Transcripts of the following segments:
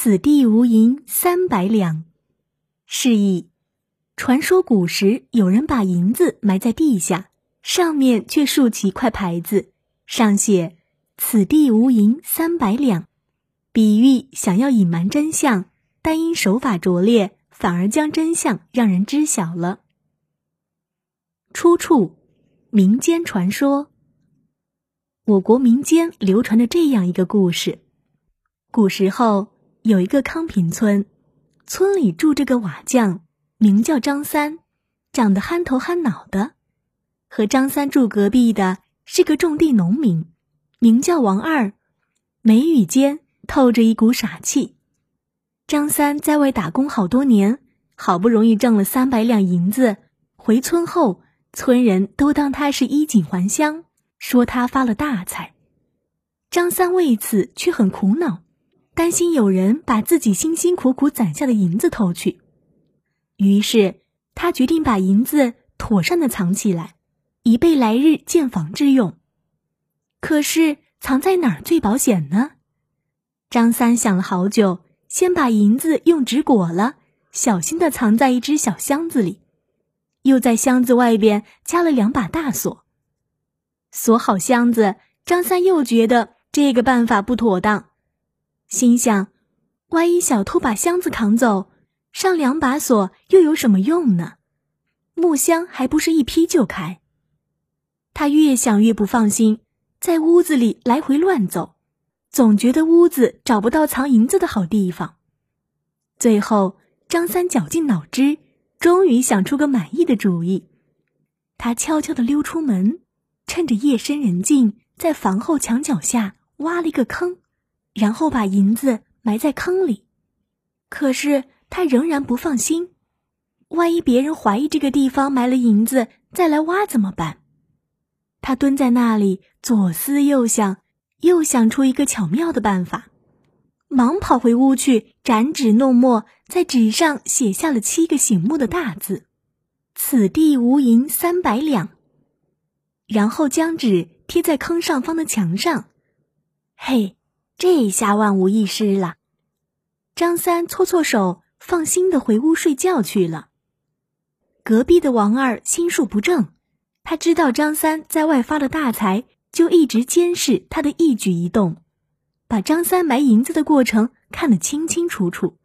此地无银三百两。示意，传说古时有人把银子埋在地下，上面却竖起一块牌子，上写“此地无银三百两”，比喻想要隐瞒真相，但因手法拙劣，反而将真相让人知晓了。出处：民间传说。我国民间流传着这样一个故事：古时候有一个康平村，村里住着个瓦匠，名叫张三，长得憨头憨脑的。和张三住隔壁的是个种地农民，名叫王二，眉宇间透着一股傻气。张三在外打工好多年，好不容易挣了三百两银子，回村后，村人都当他是衣锦还乡。说他发了大财，张三为此却很苦恼，担心有人把自己辛辛苦苦攒下的银子偷去，于是他决定把银子妥善的藏起来，以备来日建房之用。可是藏在哪儿最保险呢？张三想了好久，先把银子用纸裹了，小心的藏在一只小箱子里，又在箱子外边加了两把大锁。锁好箱子，张三又觉得这个办法不妥当，心想：万一小偷把箱子扛走，上两把锁又有什么用呢？木箱还不是一劈就开。他越想越不放心，在屋子里来回乱走，总觉得屋子找不到藏银子的好地方。最后，张三绞尽脑汁，终于想出个满意的主意。他悄悄地溜出门。趁着夜深人静，在房后墙角下挖了一个坑，然后把银子埋在坑里。可是他仍然不放心，万一别人怀疑这个地方埋了银子，再来挖怎么办？他蹲在那里左思右想，又想出一个巧妙的办法，忙跑回屋去，展纸弄墨，在纸上写下了七个醒目的大字：“此地无银三百两。”然后将纸贴在坑上方的墙上，嘿，这下万无一失了。张三搓搓手，放心的回屋睡觉去了。隔壁的王二心术不正，他知道张三在外发了大财，就一直监视他的一举一动，把张三埋银子的过程看得清清楚楚。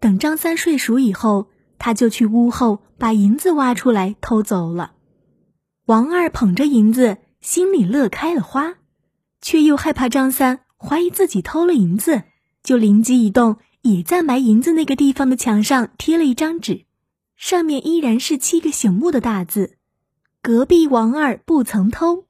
等张三睡熟以后，他就去屋后把银子挖出来偷走了。王二捧着银子，心里乐开了花，却又害怕张三怀疑自己偷了银子，就灵机一动，也在埋银子那个地方的墙上贴了一张纸，上面依然是七个醒目的大字：“隔壁王二不曾偷。”